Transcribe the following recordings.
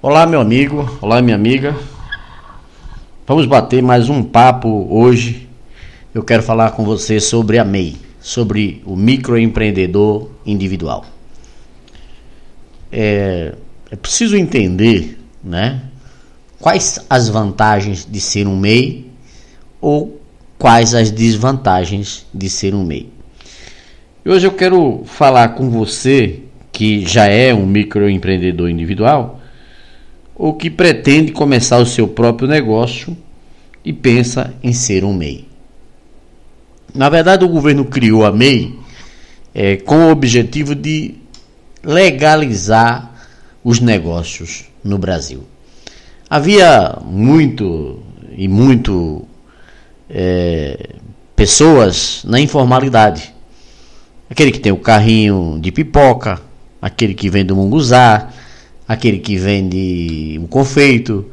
Olá, meu amigo, olá, minha amiga. Vamos bater mais um papo hoje. Eu quero falar com você sobre a MEI, sobre o microempreendedor individual. É, é preciso entender, né? Quais as vantagens de ser um MEI ou quais as desvantagens de ser um MEI. Hoje eu quero falar com você que já é um microempreendedor individual ou que pretende começar o seu próprio negócio e pensa em ser um MEI. Na verdade, o governo criou a MEI é, com o objetivo de legalizar os negócios no Brasil. Havia muito e muito é, pessoas na informalidade. Aquele que tem o carrinho de pipoca, aquele que vende munguzá, aquele que vende o confeito.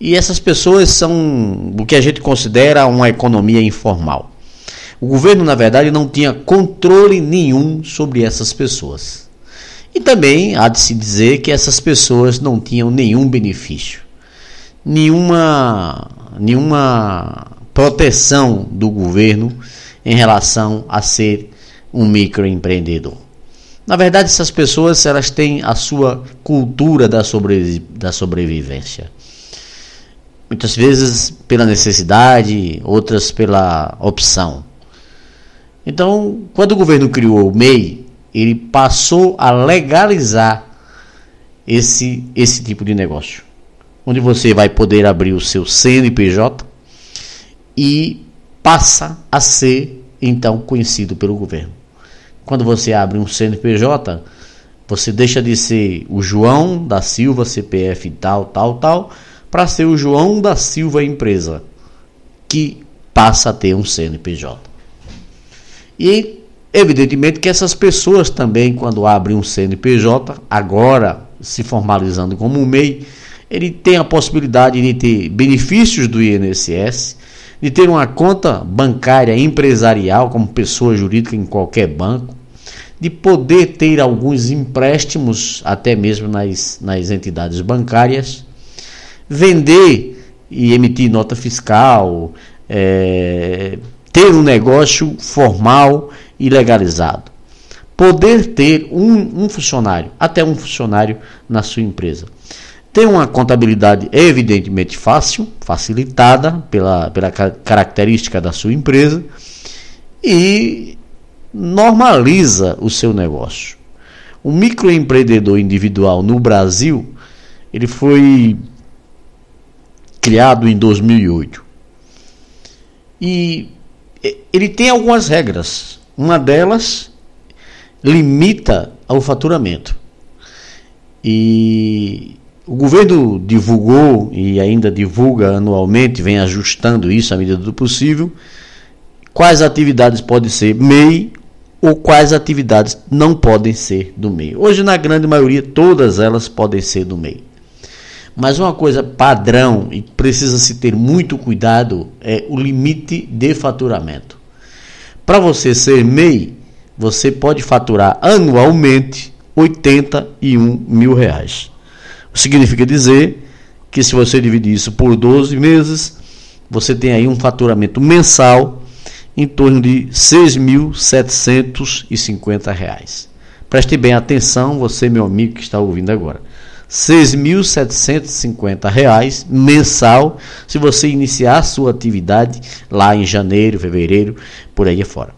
E essas pessoas são o que a gente considera uma economia informal. O governo, na verdade, não tinha controle nenhum sobre essas pessoas. E também há de se dizer que essas pessoas não tinham nenhum benefício, nenhuma, nenhuma proteção do governo em relação a ser um microempreendedor. Na verdade, essas pessoas elas têm a sua cultura da, sobre, da sobrevivência. Muitas vezes pela necessidade, outras pela opção. Então, quando o governo criou o MEI, ele passou a legalizar esse, esse tipo de negócio. Onde você vai poder abrir o seu CNPJ e passa a ser então conhecido pelo governo. Quando você abre um CNPJ, você deixa de ser o João da Silva CPF tal, tal, tal, para ser o João da Silva empresa, que passa a ter um CNPJ. E evidentemente que essas pessoas também, quando abrem um CNPJ, agora se formalizando como um MEI, ele tem a possibilidade de ter benefícios do INSS, de ter uma conta bancária empresarial como pessoa jurídica em qualquer banco, de poder ter alguns empréstimos, até mesmo nas, nas entidades bancárias, vender e emitir nota fiscal, é, ter um negócio formal e legalizado. Poder ter um, um funcionário, até um funcionário na sua empresa tem uma contabilidade evidentemente fácil, facilitada pela, pela característica da sua empresa e normaliza o seu negócio. O microempreendedor individual no Brasil, ele foi criado em 2008. E ele tem algumas regras. Uma delas limita ao faturamento. E o governo divulgou e ainda divulga anualmente, vem ajustando isso à medida do possível, quais atividades podem ser MEI ou quais atividades não podem ser do MEI. Hoje, na grande maioria, todas elas podem ser do MEI. Mas uma coisa padrão e precisa se ter muito cuidado é o limite de faturamento. Para você ser MEI, você pode faturar anualmente 81 mil reais. Significa dizer que se você dividir isso por 12 meses, você tem aí um faturamento mensal em torno de R$ 6.750. Preste bem atenção, você meu amigo que está ouvindo agora. R$ 6.750 mensal se você iniciar sua atividade lá em janeiro, fevereiro, por aí afora.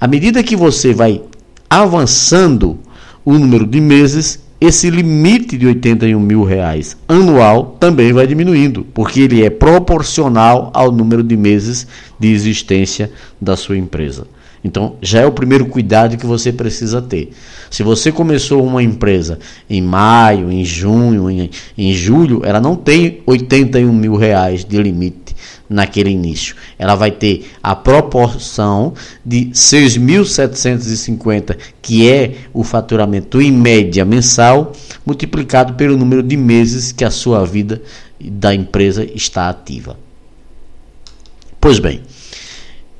À medida que você vai avançando o número de meses, esse limite de 81 mil reais anual também vai diminuindo, porque ele é proporcional ao número de meses de existência da sua empresa. Então, já é o primeiro cuidado que você precisa ter. Se você começou uma empresa em maio, em junho, em, em julho, ela não tem 81 mil reais de limite naquele início. Ela vai ter a proporção de 6.750, que é o faturamento em média mensal, multiplicado pelo número de meses que a sua vida da empresa está ativa. Pois bem,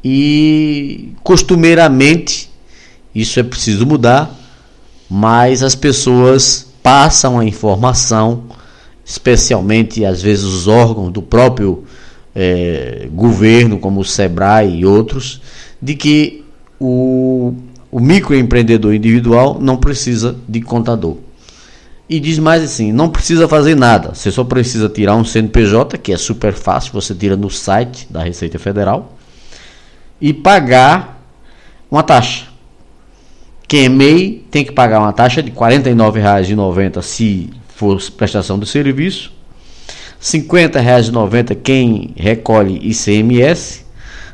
e costumeiramente isso é preciso mudar, mas as pessoas passam a informação especialmente às vezes os órgãos do próprio é, governo, como o SEBRAE e outros, de que o, o microempreendedor individual não precisa de contador. E diz mais assim: não precisa fazer nada, você só precisa tirar um CNPJ, que é super fácil, você tira no site da Receita Federal, e pagar uma taxa. Quem é MEI tem que pagar uma taxa de R$ 49,90 se for prestação de serviço, R$ 50,90 quem recolhe ICMS, R$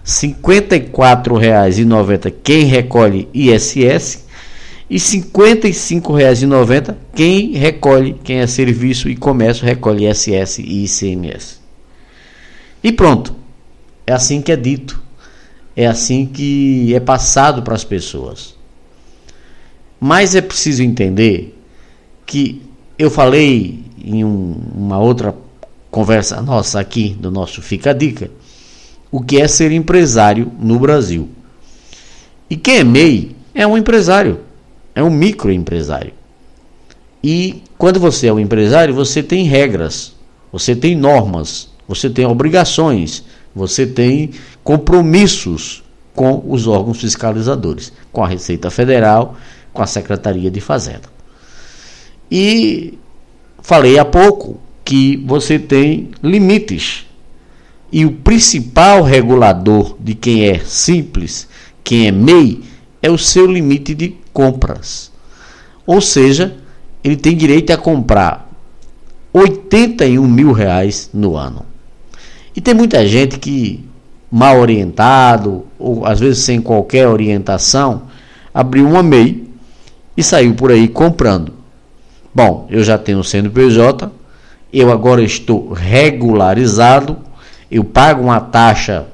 54,90 quem recolhe ISS e R$ 55,90 quem recolhe, quem é serviço e comércio recolhe ISS e ICMS. E pronto. É assim que é dito. É assim que é passado para as pessoas. Mas é preciso entender que eu falei em um, uma outra conversa nossa aqui do nosso Fica a Dica o que é ser empresário no Brasil. E quem é MEI é um empresário, é um microempresário. E quando você é um empresário, você tem regras, você tem normas, você tem obrigações, você tem compromissos com os órgãos fiscalizadores, com a Receita Federal, com a Secretaria de Fazenda. E falei há pouco que você tem limites. E o principal regulador de quem é simples, quem é MEI, é o seu limite de compras. Ou seja, ele tem direito a comprar 81 mil reais no ano. E tem muita gente que, mal orientado, ou às vezes sem qualquer orientação, abriu uma MEI e saiu por aí comprando. Bom, eu já tenho CNPJ, eu agora estou regularizado, eu pago uma taxa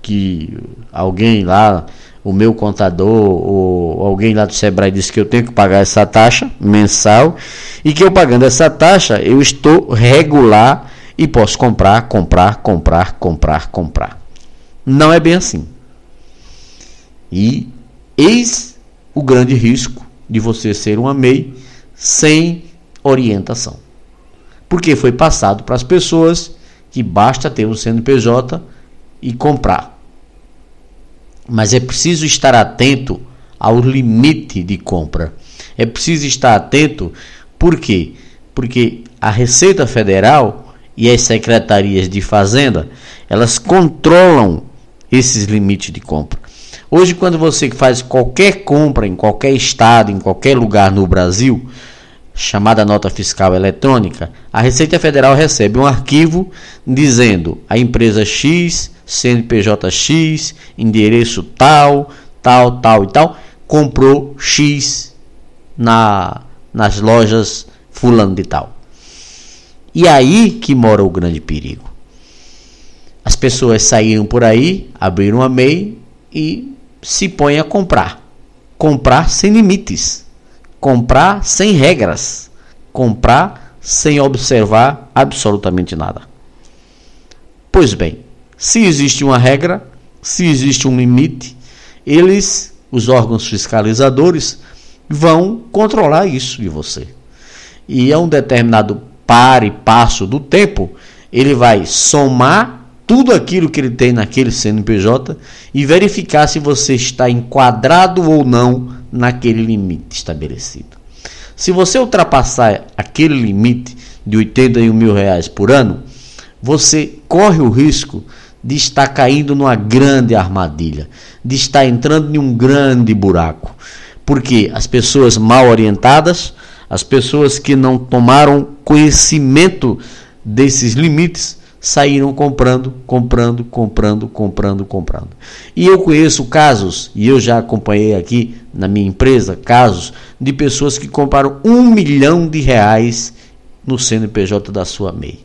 que alguém lá, o meu contador ou alguém lá do Sebrae disse que eu tenho que pagar essa taxa mensal e que eu pagando essa taxa eu estou regular e posso comprar, comprar, comprar, comprar, comprar. Não é bem assim. E eis o grande risco de você ser uma MEI sem orientação. Porque foi passado para as pessoas que basta ter um CNPJ e comprar. Mas é preciso estar atento ao limite de compra. É preciso estar atento, por quê? Porque a Receita Federal e as secretarias de Fazenda, elas controlam esses limites de compra. Hoje, quando você faz qualquer compra em qualquer estado, em qualquer lugar no Brasil, chamada nota fiscal eletrônica, a Receita Federal recebe um arquivo dizendo a empresa X, CNPJ X, endereço tal, tal, tal e tal, comprou X na, nas lojas fulano de tal. E aí que mora o grande perigo. As pessoas saíram por aí, abriram a MEI e se põe a comprar. Comprar sem limites. Comprar sem regras. Comprar sem observar absolutamente nada. Pois bem, se existe uma regra, se existe um limite, eles, os órgãos fiscalizadores, vão controlar isso de você. E a um determinado par e passo do tempo, ele vai somar tudo aquilo que ele tem naquele CNPJ e verificar se você está enquadrado ou não naquele limite estabelecido. Se você ultrapassar aquele limite de 81 mil reais por ano, você corre o risco de estar caindo numa grande armadilha, de estar entrando em um grande buraco. Porque as pessoas mal orientadas, as pessoas que não tomaram conhecimento desses limites, saíram comprando, comprando, comprando, comprando, comprando. E eu conheço casos, e eu já acompanhei aqui na minha empresa, casos de pessoas que compraram um milhão de reais no CNPJ da sua MEI.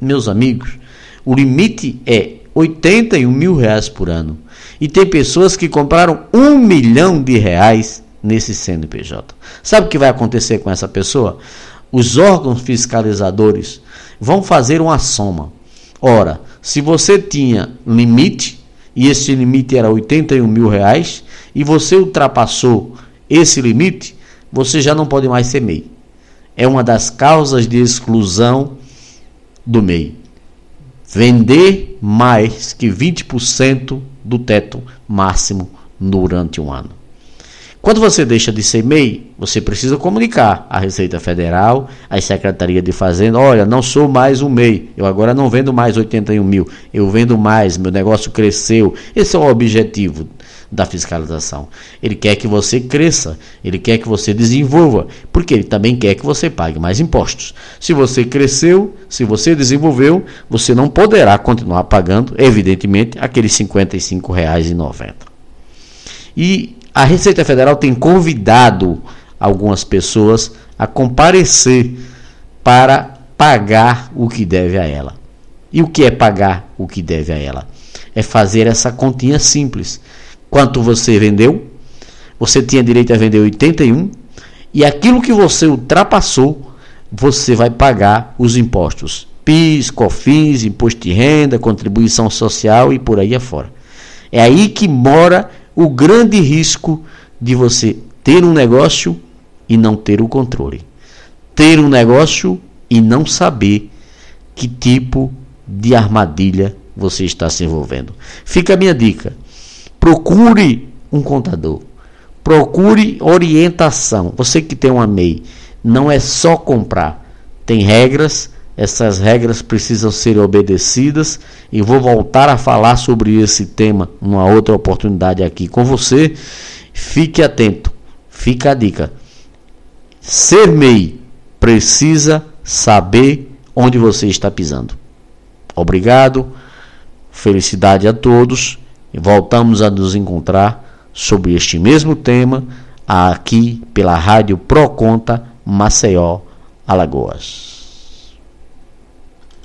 Meus amigos, o limite é 81 mil reais por ano. E tem pessoas que compraram um milhão de reais nesse CNPJ. Sabe o que vai acontecer com essa pessoa? Os órgãos fiscalizadores vão fazer uma soma. Ora, se você tinha limite, e esse limite era 81 mil reais, e você ultrapassou esse limite, você já não pode mais ser MEI. é uma das causas de exclusão do MEI. Vender mais que 20% do teto máximo durante um ano. Quando você deixa de ser MEI, você precisa comunicar à Receita Federal, à Secretaria de Fazenda, olha, não sou mais um MEI, eu agora não vendo mais 81 mil, eu vendo mais, meu negócio cresceu. Esse é o objetivo da fiscalização. Ele quer que você cresça, ele quer que você desenvolva, porque ele também quer que você pague mais impostos. Se você cresceu, se você desenvolveu, você não poderá continuar pagando, evidentemente, aqueles R$ 55,90. E a Receita Federal tem convidado algumas pessoas a comparecer para pagar o que deve a ela. E o que é pagar o que deve a ela? É fazer essa continha simples. Quanto você vendeu? Você tinha direito a vender 81 e aquilo que você ultrapassou, você vai pagar os impostos. PIS, COFINS, imposto de renda, contribuição social e por aí afora. É aí que mora o grande risco de você ter um negócio e não ter o controle. Ter um negócio e não saber que tipo de armadilha você está se envolvendo. Fica a minha dica. Procure um contador. Procure orientação. Você que tem uma MEI, não é só comprar. Tem regras, essas regras precisam ser obedecidas e vou voltar a falar sobre esse tema numa outra oportunidade aqui com você. Fique atento, fica a dica. Ser MEI precisa saber onde você está pisando. Obrigado, felicidade a todos e voltamos a nos encontrar sobre este mesmo tema aqui pela Rádio Proconta Maceió, Alagoas.